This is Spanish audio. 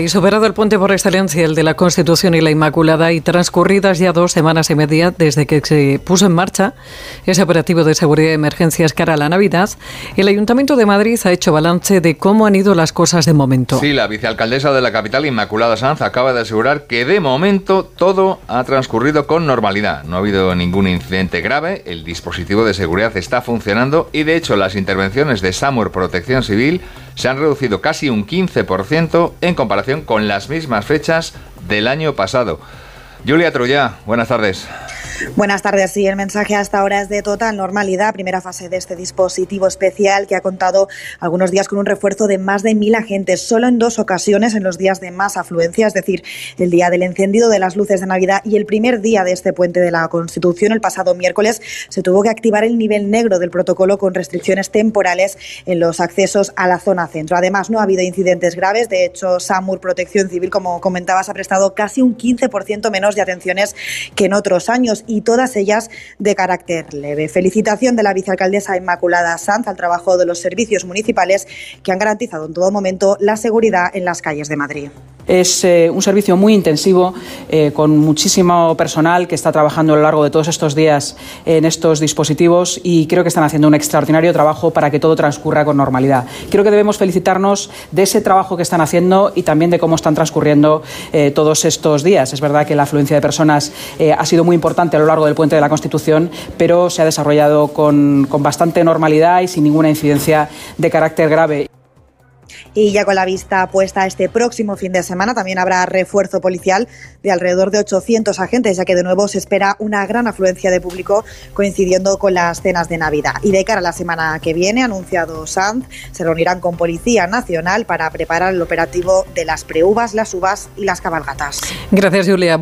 Y superado el puente por excelencia, el de la Constitución y la Inmaculada, y transcurridas ya dos semanas y media desde que se puso en marcha ese operativo de seguridad de emergencias cara a la Navidad, el Ayuntamiento de Madrid ha hecho balance de cómo han ido las cosas de momento. Sí, la vicealcaldesa de la capital, Inmaculada Sanz, acaba de asegurar que de momento todo ha transcurrido con normalidad. No ha habido ningún incidente grave, el dispositivo de seguridad está funcionando y de hecho las intervenciones de SAMUR Protección Civil se han reducido casi un 15% en comparación con las mismas fechas del año pasado. Julia Troya, buenas tardes. Buenas tardes. Sí, el mensaje hasta ahora es de total normalidad. Primera fase de este dispositivo especial que ha contado algunos días con un refuerzo de más de mil agentes, solo en dos ocasiones en los días de más afluencia, es decir, el día del encendido de las luces de Navidad y el primer día de este puente de la Constitución, el pasado miércoles, se tuvo que activar el nivel negro del protocolo con restricciones temporales en los accesos a la zona centro. Además, no ha habido incidentes graves. De hecho, SAMUR Protección Civil, como comentabas, ha prestado casi un 15% menos de atenciones que en otros años y todas ellas de carácter leve. Felicitación de la vicealcaldesa Inmaculada Sanz al trabajo de los servicios municipales que han garantizado en todo momento la seguridad en las calles de Madrid. Es eh, un servicio muy intensivo, eh, con muchísimo personal que está trabajando a lo largo de todos estos días en estos dispositivos y creo que están haciendo un extraordinario trabajo para que todo transcurra con normalidad. Creo que debemos felicitarnos de ese trabajo que están haciendo y también de cómo están transcurriendo eh, todos estos días. Es verdad que la afluencia de personas ha sido muy importante a lo largo del puente de la Constitución, pero se ha desarrollado con, con bastante normalidad y sin ninguna incidencia de carácter grave. Y ya con la vista puesta este próximo fin de semana, también habrá refuerzo policial de alrededor de 800 agentes, ya que de nuevo se espera una gran afluencia de público coincidiendo con las cenas de Navidad. Y de cara a la semana que viene, anunciado Sanz, se reunirán con Policía Nacional para preparar el operativo de las preuvas, las uvas y las cabalgatas. Gracias, Julia.